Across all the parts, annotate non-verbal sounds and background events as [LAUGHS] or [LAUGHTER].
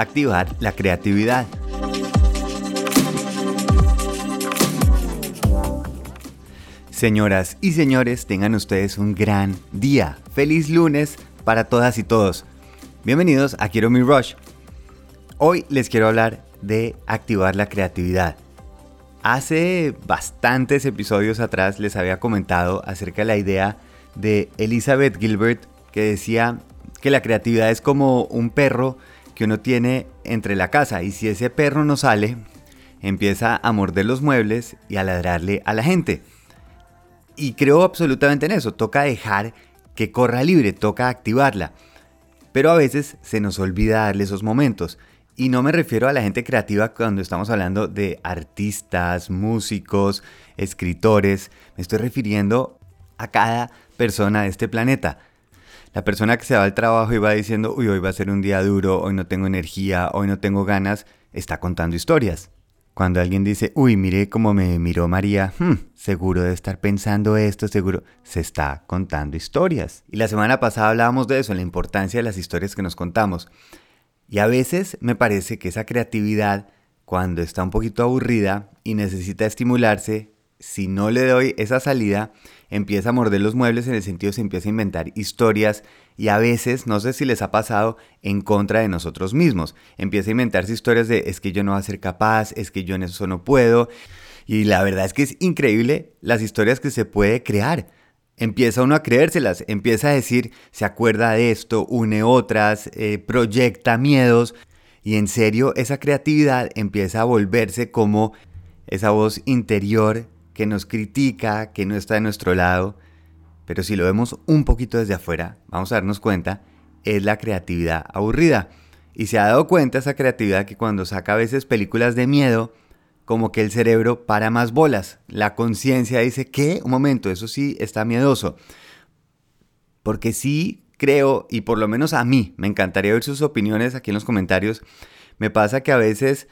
activar la creatividad. Señoras y señores, tengan ustedes un gran día. Feliz lunes para todas y todos. Bienvenidos a Quiero Mi Rush. Hoy les quiero hablar de activar la creatividad. Hace bastantes episodios atrás les había comentado acerca de la idea de Elizabeth Gilbert que decía que la creatividad es como un perro que uno tiene entre la casa y si ese perro no sale, empieza a morder los muebles y a ladrarle a la gente. Y creo absolutamente en eso, toca dejar que corra libre, toca activarla. Pero a veces se nos olvida darle esos momentos. Y no me refiero a la gente creativa cuando estamos hablando de artistas, músicos, escritores. Me estoy refiriendo a cada persona de este planeta. La persona que se va al trabajo y va diciendo, uy, hoy va a ser un día duro, hoy no tengo energía, hoy no tengo ganas, está contando historias. Cuando alguien dice, uy, mire cómo me miró María, hmm, seguro de estar pensando esto, seguro, se está contando historias. Y la semana pasada hablábamos de eso, la importancia de las historias que nos contamos. Y a veces me parece que esa creatividad, cuando está un poquito aburrida y necesita estimularse, si no le doy esa salida, empieza a morder los muebles en el sentido se empieza a inventar historias y a veces, no sé si les ha pasado, en contra de nosotros mismos. Empieza a inventarse historias de es que yo no voy a ser capaz, es que yo en eso no puedo. Y la verdad es que es increíble las historias que se puede crear. Empieza uno a creérselas, empieza a decir, se acuerda de esto, une otras, eh, proyecta miedos y en serio esa creatividad empieza a volverse como esa voz interior que nos critica, que no está de nuestro lado, pero si lo vemos un poquito desde afuera, vamos a darnos cuenta, es la creatividad aburrida. Y se ha dado cuenta esa creatividad que cuando saca a veces películas de miedo, como que el cerebro para más bolas. La conciencia dice, ¿qué? Un momento, eso sí está miedoso. Porque sí creo, y por lo menos a mí, me encantaría ver sus opiniones aquí en los comentarios, me pasa que a veces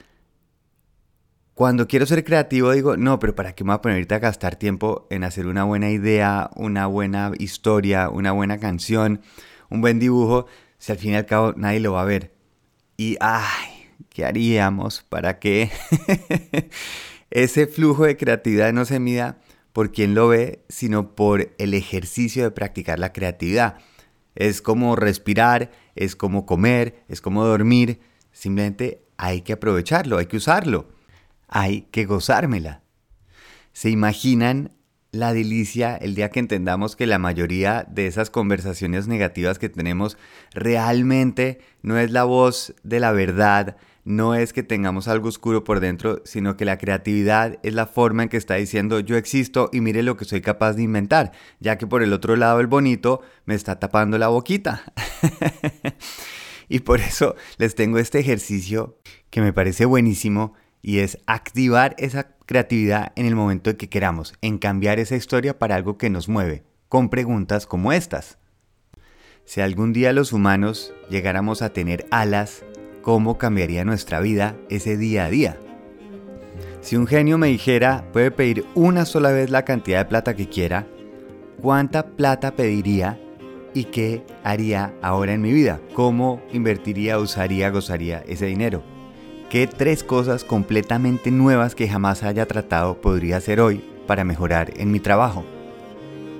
cuando quiero ser creativo digo, no, pero ¿para qué me voy a poner a gastar tiempo en hacer una buena idea, una buena historia, una buena canción, un buen dibujo, si al fin y al cabo nadie lo va a ver? Y, ay, ¿qué haríamos para que [LAUGHS] ese flujo de creatividad no se mida por quien lo ve, sino por el ejercicio de practicar la creatividad? Es como respirar, es como comer, es como dormir, simplemente hay que aprovecharlo, hay que usarlo hay que gozármela. ¿Se imaginan la delicia el día que entendamos que la mayoría de esas conversaciones negativas que tenemos realmente no es la voz de la verdad, no es que tengamos algo oscuro por dentro, sino que la creatividad es la forma en que está diciendo yo existo y mire lo que soy capaz de inventar, ya que por el otro lado el bonito me está tapando la boquita. [LAUGHS] y por eso les tengo este ejercicio que me parece buenísimo y es activar esa creatividad en el momento en que queramos, en cambiar esa historia para algo que nos mueve, con preguntas como estas. Si algún día los humanos llegáramos a tener alas, ¿cómo cambiaría nuestra vida ese día a día? Si un genio me dijera, puede pedir una sola vez la cantidad de plata que quiera, ¿cuánta plata pediría y qué haría ahora en mi vida? ¿Cómo invertiría, usaría, gozaría ese dinero? ¿Qué tres cosas completamente nuevas que jamás haya tratado podría hacer hoy para mejorar en mi trabajo?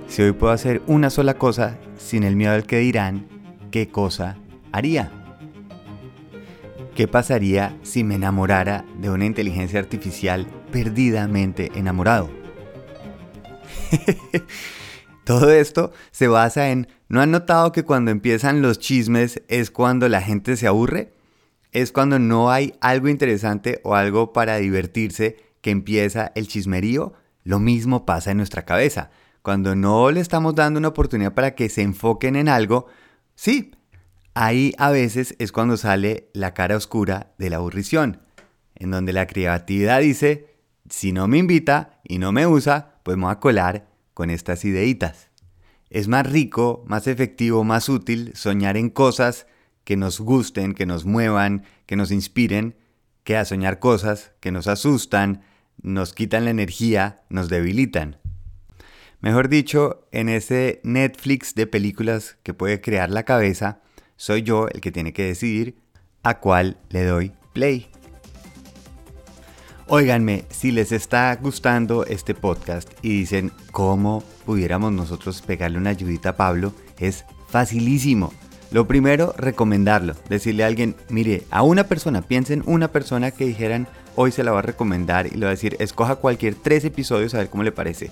Si hoy puedo hacer una sola cosa sin el miedo al que dirán, ¿qué cosa haría? ¿Qué pasaría si me enamorara de una inteligencia artificial perdidamente enamorado? [LAUGHS] Todo esto se basa en, ¿no han notado que cuando empiezan los chismes es cuando la gente se aburre? Es cuando no hay algo interesante o algo para divertirse que empieza el chismerío. Lo mismo pasa en nuestra cabeza. Cuando no le estamos dando una oportunidad para que se enfoquen en algo, sí, ahí a veces es cuando sale la cara oscura de la aburrición, en donde la creatividad dice, si no me invita y no me usa, pues me voy colar con estas ideitas. Es más rico, más efectivo, más útil soñar en cosas que nos gusten, que nos muevan, que nos inspiren, que a soñar cosas que nos asustan, nos quitan la energía, nos debilitan. Mejor dicho, en ese Netflix de películas que puede crear la cabeza, soy yo el que tiene que decidir a cuál le doy play. Óiganme, si les está gustando este podcast y dicen cómo pudiéramos nosotros pegarle una ayudita a Pablo, es facilísimo. Lo primero, recomendarlo. Decirle a alguien, mire, a una persona, piensen una persona que dijeran, hoy se la va a recomendar y le va a decir, escoja cualquier tres episodios a ver cómo le parece.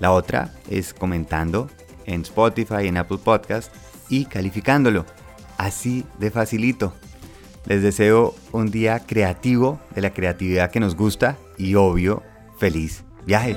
La otra es comentando en Spotify, en Apple Podcast y calificándolo. Así de facilito. Les deseo un día creativo, de la creatividad que nos gusta y obvio, feliz viaje.